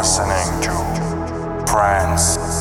listening to Trance.